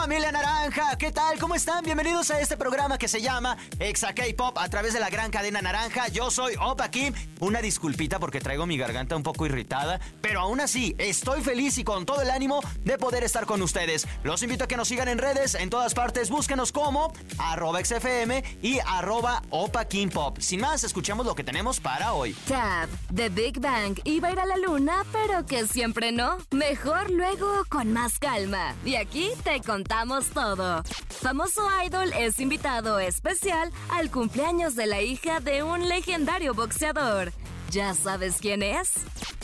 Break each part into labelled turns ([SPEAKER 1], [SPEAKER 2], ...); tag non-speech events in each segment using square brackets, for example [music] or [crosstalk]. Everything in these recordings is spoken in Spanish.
[SPEAKER 1] familia naranja. ¿Qué tal? ¿Cómo están? Bienvenidos a este programa que se llama Exa K-Pop a través de la gran cadena naranja. Yo soy Opa Kim. Una disculpita porque traigo mi garganta un poco irritada, pero aún así estoy feliz y con todo el ánimo de poder estar con ustedes. Los invito a que nos sigan en redes, en todas partes. Búsquenos como arroba XFM y arroba Opa Kim Pop. Sin más, escuchemos lo que tenemos para hoy.
[SPEAKER 2] Tab, The Big Bang iba a ir a la luna, pero que siempre no. Mejor luego con más calma. Y aquí te contamos todo. Famoso Idol es invitado especial al cumpleaños de la hija de un legendario boxeador. ¿Ya sabes quién es?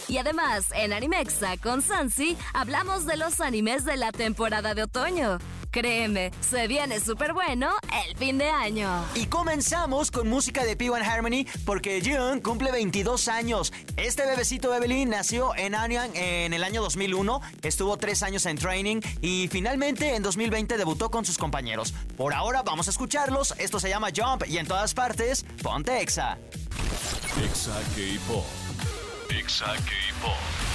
[SPEAKER 2] Y además, en Animexa con Sansi hablamos de los animes de la temporada de otoño. Créeme, se viene súper bueno el fin de año.
[SPEAKER 1] Y comenzamos con música de P1 Harmony porque Jung cumple 22 años. Este bebecito Evelyn nació en Anyang en el año 2001, estuvo tres años en training y finalmente en 2020 debutó con sus compañeros. Por ahora vamos a escucharlos, esto se llama Jump y en todas partes, ponte Exa.
[SPEAKER 3] Exa K-Pop. Exa K-Pop.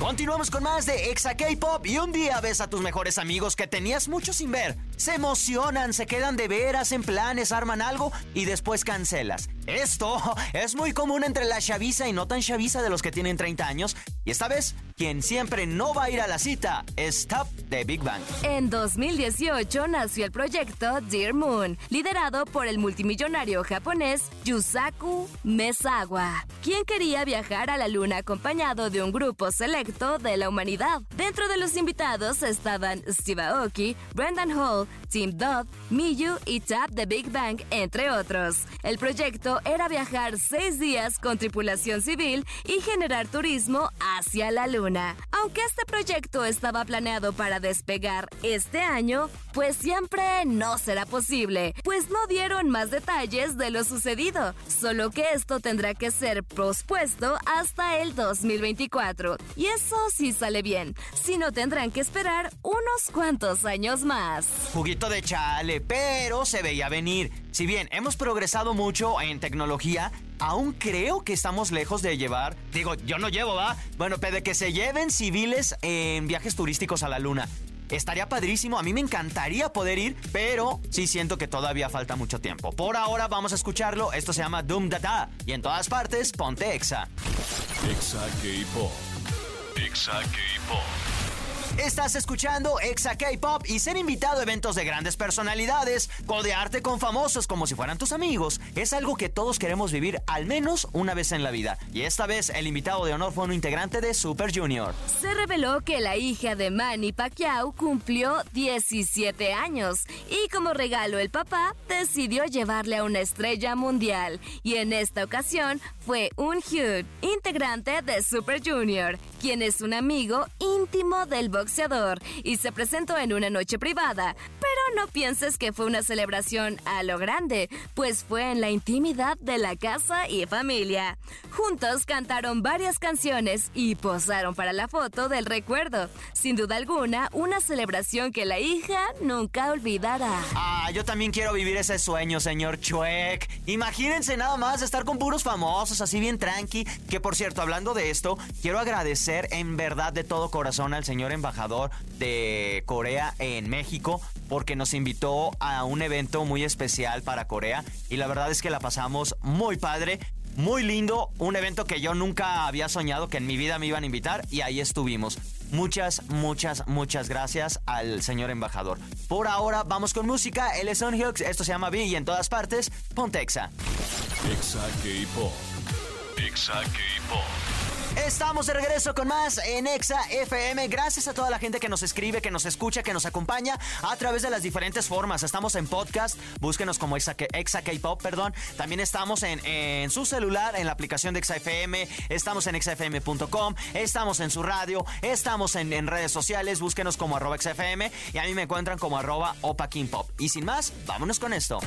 [SPEAKER 1] Continuamos con más de Exa K-Pop y un día ves a tus mejores amigos que tenías mucho sin ver. Se emocionan, se quedan de veras en planes, arman algo y después cancelas. Esto [laughs] es muy común entre la chaviza y no tan chaviza de los que tienen 30 años. Y esta vez, quien siempre no va a ir a la cita es Top de Big Bang.
[SPEAKER 2] En 2018 nació el proyecto Dear Moon, liderado por el multimillonario japonés Yusaku Mesawa, quien quería viajar a la luna acompañado de un grupo selecto de la humanidad. Dentro de los invitados estaban Steve Aoki, Brendan Hall, Tim Dodd, Miyu y Tap de Big Bang, entre otros. El proyecto era viajar seis días con tripulación civil y generar turismo hacia la luna. Aunque este proyecto estaba planeado para despegar este año, pues siempre no será posible, pues no dieron más detalles de lo sucedido, solo que esto tendrá que ser pospuesto hasta el 2024. Y eso sí sale bien, si no tendrán que esperar unos cuantos años más.
[SPEAKER 1] Juguito de chale, pero se veía venir. Si bien hemos progresado mucho en tecnología, aún creo que estamos lejos de llevar, digo, yo no llevo, ¿va? Bueno, pero de que se lleven civiles en viajes turísticos a la luna. Estaría padrísimo, a mí me encantaría poder ir, pero sí siento que todavía falta mucho tiempo. Por ahora vamos a escucharlo, esto se llama Doom Data y en todas partes ponte Exa.
[SPEAKER 3] Exa K-Pop. Exa K-Pop.
[SPEAKER 1] Estás escuchando Exa K-Pop y ser invitado a eventos de grandes personalidades, codearte con famosos como si fueran tus amigos, es algo que todos queremos vivir al menos una vez en la vida. Y esta vez el invitado de honor fue un integrante de Super Junior.
[SPEAKER 2] Se reveló que la hija de Manny Pacquiao cumplió 17 años y como regalo el papá decidió llevarle a una estrella mundial y en esta ocasión fue un Hugh, integrante de Super Junior, quien es un amigo íntimo del y se presentó en una noche privada. Pero no pienses que fue una celebración a lo grande, pues fue en la intimidad de la casa y familia. Juntos cantaron varias canciones y posaron para la foto del recuerdo. Sin duda alguna, una celebración que la hija nunca olvidará.
[SPEAKER 1] Ah, yo también quiero vivir ese sueño, señor Chuek. Imagínense nada más estar con puros famosos, así bien tranqui. Que por cierto, hablando de esto, quiero agradecer en verdad de todo corazón al señor embajador de Corea en México porque nos invitó a un evento muy especial para Corea y la verdad es que la pasamos muy padre. Muy lindo, un evento que yo nunca había soñado que en mi vida me iban a invitar y ahí estuvimos. Muchas, muchas, muchas gracias al señor embajador. Por ahora vamos con música, él es Hughes, esto se llama B y en todas partes, Pontexa.
[SPEAKER 3] Exa K-Pop. Exa K-Pop.
[SPEAKER 1] Estamos de regreso con más en Exa FM. Gracias a toda la gente que nos escribe, que nos escucha, que nos acompaña a través de las diferentes formas. Estamos en podcast, búsquenos como Exa, K-Pop, perdón. También estamos en, su celular, en la aplicación de Exa FM. Estamos en exafm.com, estamos en su radio, estamos en, redes sociales. Búsquenos como arroba XFM y a mí me encuentran como arroba Opa King Pop. Y sin más, vámonos con esto.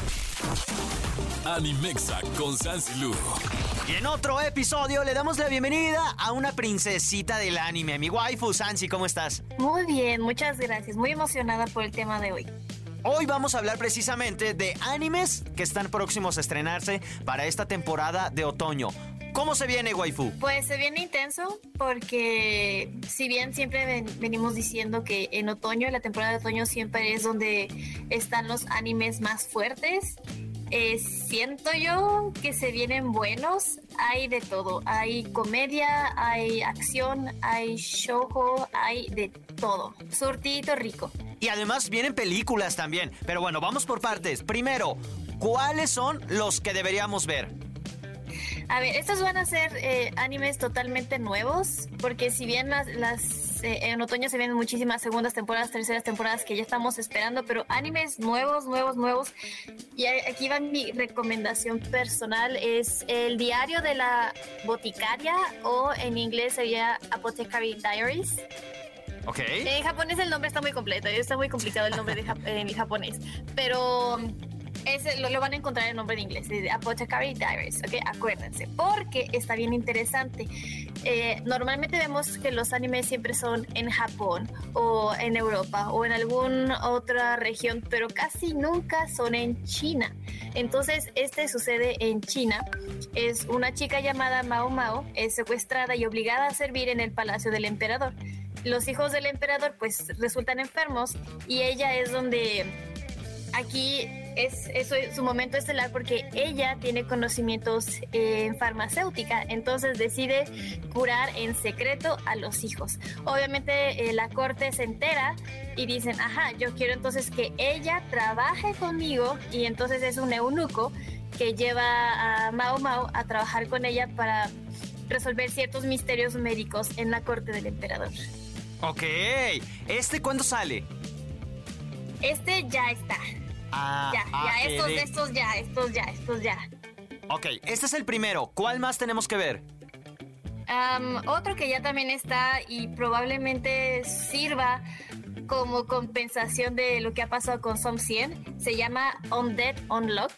[SPEAKER 3] Animexa con Sansi Lu.
[SPEAKER 1] Y en otro episodio le damos la bienvenida a una princesita del anime, mi waifu Sansi, ¿cómo estás?
[SPEAKER 4] Muy bien, muchas gracias. Muy emocionada por el tema de hoy.
[SPEAKER 1] Hoy vamos a hablar precisamente de animes que están próximos a estrenarse para esta temporada de otoño. ¿Cómo se viene, waifu?
[SPEAKER 4] Pues se viene intenso porque si bien siempre venimos diciendo que en otoño, la temporada de otoño siempre es donde están los animes más fuertes, eh, siento yo que se vienen buenos. Hay de todo. Hay comedia, hay acción, hay shoujo, hay de todo. Surtidito rico.
[SPEAKER 1] Y además vienen películas también. Pero bueno, vamos por partes. Primero, ¿cuáles son los que deberíamos ver?
[SPEAKER 4] A ver, estos van a ser eh, animes totalmente nuevos, porque si bien las, eh, en otoño se vienen muchísimas segundas temporadas, terceras temporadas que ya estamos esperando, pero animes nuevos, nuevos, nuevos. Y aquí va mi recomendación personal, es el diario de la boticaria o en inglés sería Apothecary Diaries.
[SPEAKER 1] Ok.
[SPEAKER 4] En japonés el nombre está muy completo, está muy complicado el nombre de en japonés, pero ese lo, van a encontrar en nombre en inglés, de Apothecary Diaries, ¿ok? Acuérdense, porque está bien interesante. Eh, normalmente vemos que los animes siempre son en Japón o en Europa o en alguna otra región, pero casi nunca son en China. Entonces, este sucede en China. Es una chica llamada Mao Mao, es secuestrada y obligada a servir en el palacio del emperador. Los hijos del emperador pues resultan enfermos y ella es donde aquí es, es, su momento estelar porque ella tiene conocimientos en farmacéutica, entonces decide curar en secreto a los hijos. Obviamente eh, la corte se entera y dicen, ajá, yo quiero entonces que ella trabaje conmigo y entonces es un eunuco que lleva a Mao Mao a trabajar con ella para resolver ciertos misterios médicos en la corte del emperador.
[SPEAKER 1] Ok, ¿este cuándo sale?
[SPEAKER 4] Este ya está.
[SPEAKER 1] Ah,
[SPEAKER 4] ya, ya, ah, estos, estos ya, estos ya, estos ya.
[SPEAKER 1] Ok, este es el primero. ¿Cuál más tenemos que ver?
[SPEAKER 4] otro que ya también está y probablemente sirva como compensación de lo que ha pasado con Som 100 se llama On Dead Unlock.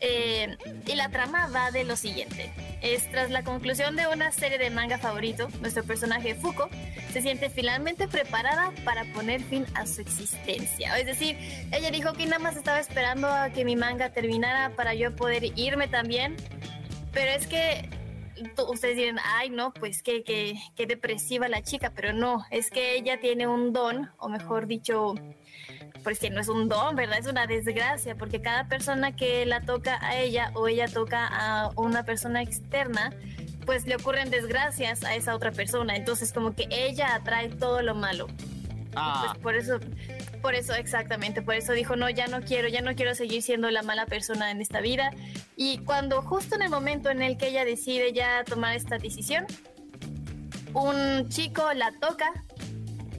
[SPEAKER 4] Eh, y la trama va de lo siguiente. Es tras la conclusión de una serie de manga favorito, nuestro personaje Fuko se siente finalmente preparada para poner fin a su existencia. Es decir, ella dijo que nada más estaba esperando a que mi manga terminara para yo poder irme también. Pero es que ustedes dirán, ay, no, pues qué, qué, qué depresiva la chica, pero no, es que ella tiene un don, o mejor dicho, pues que no es un don, ¿verdad? Es una desgracia, porque cada persona que la toca a ella o ella toca a una persona externa, pues le ocurren desgracias a esa otra persona. Entonces, como que ella atrae todo lo malo. Ah. Pues por eso, por eso exactamente, por eso dijo, no, ya no quiero, ya no quiero seguir siendo la mala persona en esta vida. Y cuando justo en el momento en el que ella decide ya tomar esta decisión, un chico la toca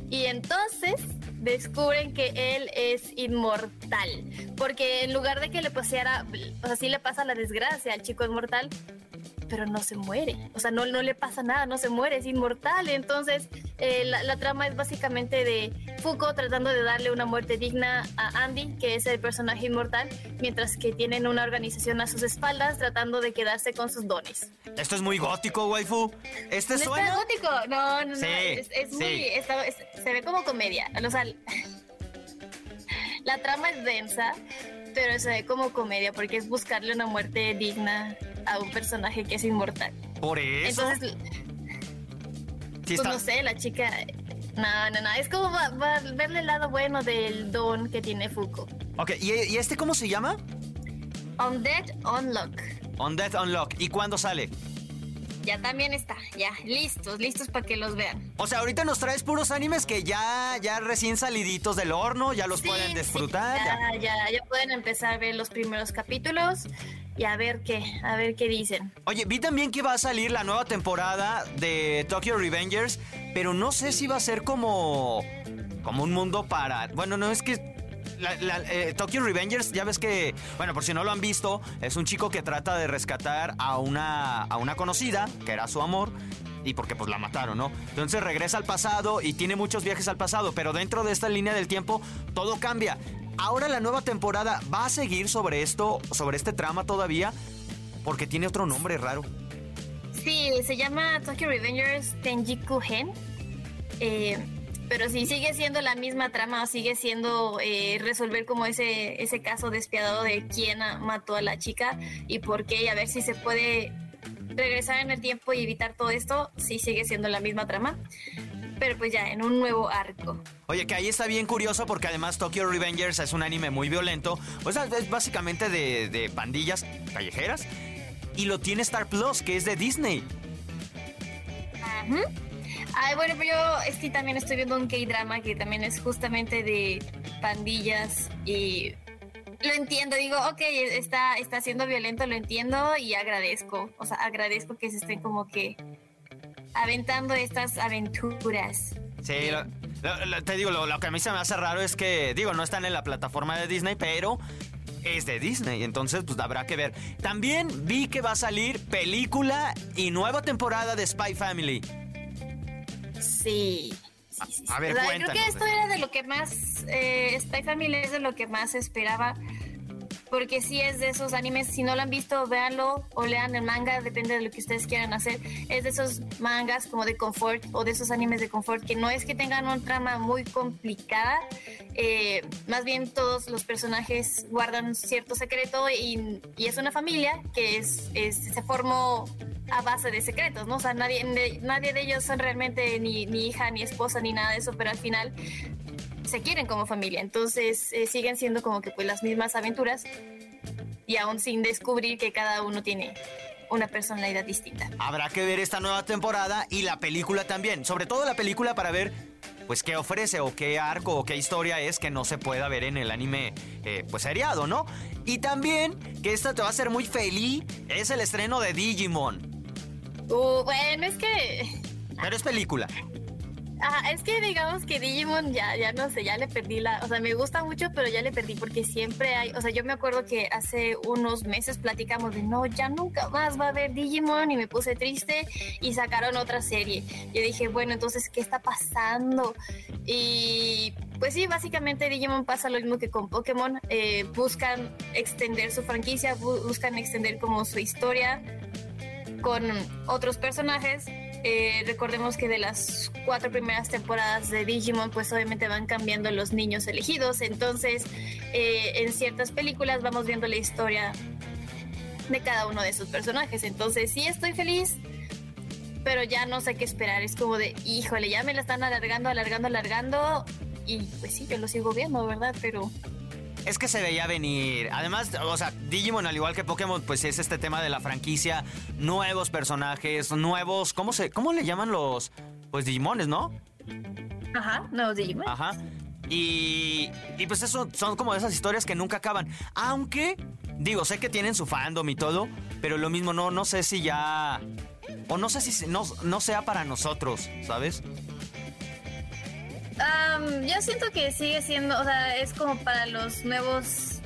[SPEAKER 4] y entonces descubren que él es inmortal. Porque en lugar de que le paseara, o sea, sí le pasa la desgracia al chico inmortal, pero no se muere. O sea, no, no le pasa nada, no se muere, es inmortal. Entonces, eh, la, trama es básicamente de Foucault tratando de darle una muerte digna a Andy, que es el personaje inmortal, mientras que tienen una organización a sus espaldas tratando de quedarse con sus dones.
[SPEAKER 1] Esto es muy gótico, waifu. ¿Este
[SPEAKER 4] ¿No
[SPEAKER 1] suena?
[SPEAKER 4] ¿Es gótico? No, no, no. Es, muy. se ve como comedia. O sea, [laughs] la trama es densa, pero se ve como comedia porque es buscarle una muerte digna a un personaje que es inmortal.
[SPEAKER 1] Por eso.
[SPEAKER 4] Entonces, pues no sé, la chica. No, no, no. Es como verle el lado bueno del don que tiene Fuko.
[SPEAKER 1] Ok, ¿y, este cómo se llama?
[SPEAKER 4] Undead Unlock.
[SPEAKER 1] Undead Unlock. ¿Y cuándo sale?
[SPEAKER 4] Ya también está, ya, listos, listos para que los vean.
[SPEAKER 1] O sea, ahorita nos traes puros animes que ya, ya recién saliditos del horno, ya los pueden disfrutar.
[SPEAKER 4] ya, ya, ya pueden empezar a ver los primeros capítulos y a ver qué, a ver qué dicen.
[SPEAKER 1] Oye, vi también que va a salir la nueva temporada de Tokyo Revengers, pero no sé si va a ser como como un mundo para, bueno, no es que eh, Tokyo Revengers, ya ves que, bueno, por si no lo han visto, es un chico que trata de rescatar a una, a una conocida, que era su amor, y porque pues la mataron, ¿no? Entonces regresa al pasado y tiene muchos viajes al pasado, pero dentro de esta línea del tiempo todo cambia. Ahora la nueva temporada va a seguir sobre esto, sobre este trama todavía. Porque tiene otro nombre raro.
[SPEAKER 4] Sí, se llama Tokyo Revengers Tenjiku Hen. Eh, pero sí, sigue siendo la misma trama, sigue siendo eh, resolver como ese, ese caso despiadado de quién mató a la chica y por qué, y a ver si se puede regresar en el tiempo y evitar todo esto, sí sigue siendo la misma trama. Pero pues ya, en un nuevo arco.
[SPEAKER 1] Oye, que ahí está bien curioso porque además Tokyo Revengers es un anime muy violento. O sea, es básicamente de, de pandillas callejeras. Y lo tiene Star Plus, que es de Disney.
[SPEAKER 4] Ajá. Ay, bueno, pero yo es que también estoy viendo un K-drama que también es justamente de pandillas y lo entiendo, digo, ok, está, está siendo violento, lo entiendo y agradezco, o sea, agradezco que se estén como que aventando estas aventuras.
[SPEAKER 1] Sí, te digo, lo, que a mí se me hace raro es que, digo, no están en la plataforma de Disney, pero es de Disney, entonces pues habrá que ver. También vi que va a salir película y nueva temporada de Spy Family.
[SPEAKER 4] Sí. A, ver, Creo que esto era de lo que más, eh, Spy Family es de lo que más esperaba porque sí es de esos animes, si no lo han visto, véanlo o lean el manga, depende de lo que ustedes quieran hacer. Es de esos mangas como de confort o de esos animes de confort que no es que tengan una trama muy complicada, eh, más bien todos los personajes guardan cierto secreto y, es una familia que es, se formó a base de secretos, ¿no? O sea, nadie, nadie de ellos son realmente ni, ni hija, ni esposa, ni nada de eso, pero al final se quieren como familia, entonces eh, siguen siendo como que pues las mismas aventuras y aún sin descubrir que cada uno tiene una personalidad distinta.
[SPEAKER 1] Habrá que ver esta nueva temporada y la película también, sobre todo la película para ver pues qué ofrece o qué arco o qué historia es que no se pueda ver en el anime eh, pues seriado, ¿no? Y también que esta te va a hacer muy feliz es el estreno de Digimon.
[SPEAKER 4] Uh, bueno, es que...
[SPEAKER 1] Pero es película.
[SPEAKER 4] Es que digamos que Digimon ya, ya no sé, ya le perdí la, o sea, me gusta mucho, pero ya le perdí porque siempre hay, o sea, yo me acuerdo que hace unos meses platicamos de no, ya nunca más va a haber Digimon y me puse triste y sacaron otra serie. Yo dije, bueno, entonces, ¿qué está pasando? Y pues sí, básicamente Digimon pasa lo mismo que con Pokémon, eh, buscan extender su franquicia, buscan extender como su historia con otros personajes eh, recordemos que de las cuatro primeras temporadas de Digimon, pues obviamente van cambiando los niños elegidos. Entonces, eh, en ciertas películas vamos viendo la historia de cada uno de esos personajes. Entonces, sí estoy feliz, pero ya no sé qué esperar. Es como de, híjole, ya me la están alargando, alargando, alargando. Y pues sí, yo lo sigo viendo, ¿verdad? Pero
[SPEAKER 1] es que se veía venir. Además, o sea, Digimon, al igual que Pokémon, pues es este tema de la franquicia, nuevos personajes, nuevos, ¿cómo se, cómo le llaman los, pues Digimones,
[SPEAKER 4] ¿no? Ajá, nuevos Digimon.
[SPEAKER 1] Ajá. Y, y pues eso son como esas historias que nunca acaban. Aunque, digo, sé que tienen su fandom y todo, pero lo mismo no, no sé si ya... O no sé si no, no sea para nosotros, ¿sabes?
[SPEAKER 4] Yo siento que sigue siendo, o sea, es como para los nuevos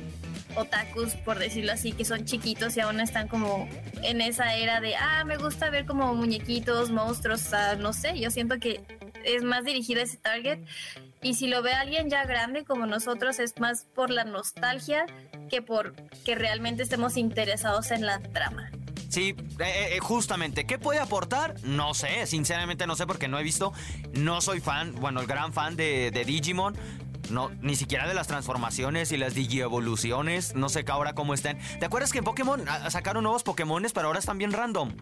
[SPEAKER 4] otakus, por decirlo así, que son chiquitos y aún están como en esa era de, ah, me gusta ver como muñequitos, monstruos, o sea, no sé, yo siento que es más dirigido a ese target. Y si lo ve alguien ya grande como nosotros, es más por la nostalgia que por que realmente estemos interesados en la trama.
[SPEAKER 1] Sí, eh, eh, justamente. ¿Qué puede aportar? No sé, sinceramente no sé porque no he visto. No soy fan, bueno, el gran fan de, Digimon. No, ni siquiera de las transformaciones y las digievoluciones. No sé ahora cómo estén. ¿Te acuerdas que en Pokémon ah, sacaron nuevos Pokémones, pero ahora están bien random?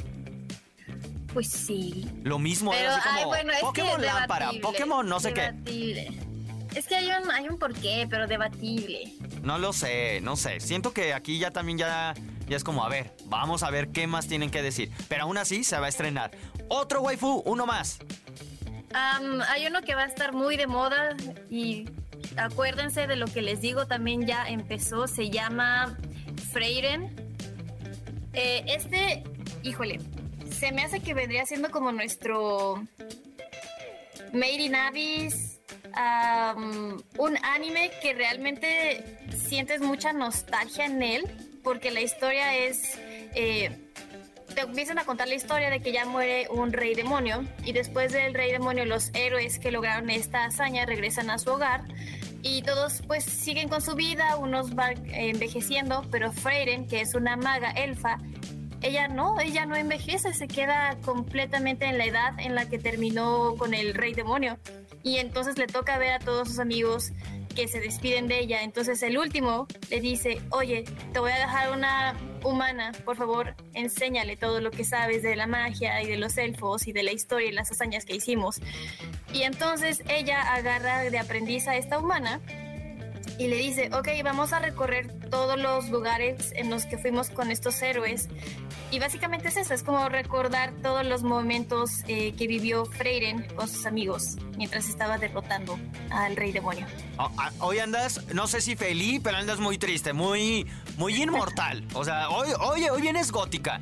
[SPEAKER 4] Pues sí.
[SPEAKER 1] Lo mismo,
[SPEAKER 4] pero,
[SPEAKER 1] así como Pokémon lámpara, Pokémon no sé
[SPEAKER 4] debatible. qué. Es que hay un, hay un porqué, pero debatible.
[SPEAKER 1] No lo sé, no sé. Siento que aquí ya también ya y es como, a ver, vamos a ver qué más tienen que decir. Pero aún así se va a estrenar. Otro waifu, uno más.
[SPEAKER 4] hay uno que va a estar muy de moda y acuérdense de lo que les digo, también ya empezó, se llama Freiren. Eh, este, híjole, se me hace que vendría siendo como nuestro Made in Abyss, un anime que realmente sientes mucha nostalgia en él porque la historia es... Eh, te empiezan a contar la historia de que ya muere un rey demonio y después del rey demonio los héroes que lograron esta hazaña regresan a su hogar y todos pues siguen con su vida, unos van envejeciendo, pero Freyren, que es una maga elfa, ella no, ella no envejece, se queda completamente en la edad en la que terminó con el rey demonio. Y entonces le toca ver a todos sus amigos que se despiden de ella. Entonces el último le dice, oye, te voy a dejar una humana, por favor, enséñale todo lo que sabes de la magia y de los elfos y de la historia y las hazañas que hicimos. Y entonces ella agarra de aprendiz a esta humana y le dice, ok, vamos a recorrer todos los lugares en los que fuimos con estos héroes. Y básicamente es eso, es como recordar todos los momentos eh, que vivió Freyren con sus amigos mientras estaba derrotando al rey demonio.
[SPEAKER 1] Oh, ah, hoy andas, no sé si feliz, pero andas muy triste, muy, muy inmortal. O sea, hoy, hoy, hoy vienes gótica.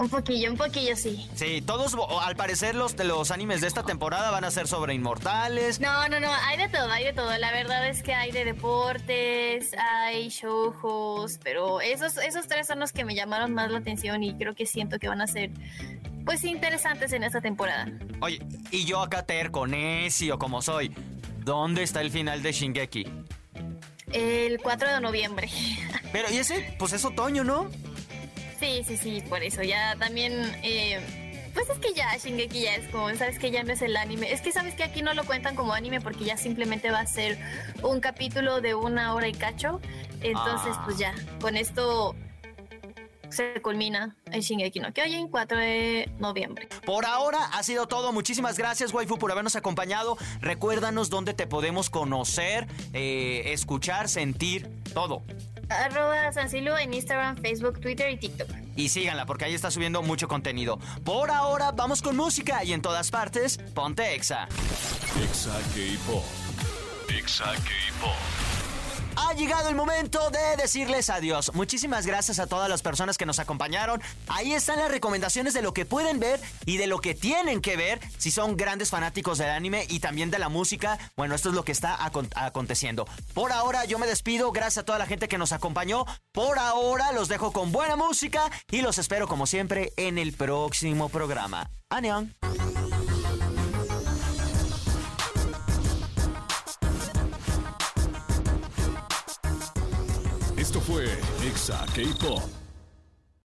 [SPEAKER 4] Un poquillo, un poquillo sí.
[SPEAKER 1] Sí, todos, al parecer, los, los animes de esta temporada van a ser sobre inmortales.
[SPEAKER 4] No, no, no, hay de todo, hay de todo. La verdad es que hay de deportes, hay shoujos, pero esos, esos tres son los que me llamaron más la atención y creo que siento que van a ser, pues, interesantes en esta temporada.
[SPEAKER 1] Oye, y yo acá terco, necio como soy, ¿dónde está el final de Shingeki?
[SPEAKER 4] El 4 de noviembre. [laughs]
[SPEAKER 1] Pero, ¿y ese? Pues es otoño, ¿no?
[SPEAKER 4] Sí, sí, sí, por eso. Ya también, eh, pues es que ya Shingeki ya es como, sabes que ya no es el anime. Es que sabes que aquí no lo cuentan como anime porque ya simplemente va a ser un capítulo de una hora y cacho. Entonces, pues ya, con esto se culmina el Shingeki no Kyojin 4 de noviembre.
[SPEAKER 1] Por ahora ha sido todo. Muchísimas gracias, Waifu, por habernos acompañado. Recuérdanos dónde te podemos conocer, eh, escuchar, sentir, todo
[SPEAKER 4] arroba Sansilo en Instagram, Facebook, Twitter y TikTok.
[SPEAKER 1] Y síganla porque ahí está subiendo mucho contenido. Por ahora, vamos con música y en todas partes, ponte Exa.
[SPEAKER 3] Exa K-Pop. Exa K-Pop
[SPEAKER 1] ha llegado el momento de decirles adiós. Muchísimas gracias a todas las personas que nos acompañaron. Ahí están las recomendaciones de lo que pueden ver y de lo que tienen que ver si son grandes fanáticos del anime y también de la música. Bueno, esto es lo que está aconteciendo. Por ahora yo me despido. Gracias a toda la gente que nos acompañó. Por ahora los dejo con buena música y los espero como siempre en el próximo programa. Anion.
[SPEAKER 3] Esto fue Exa K-Pop.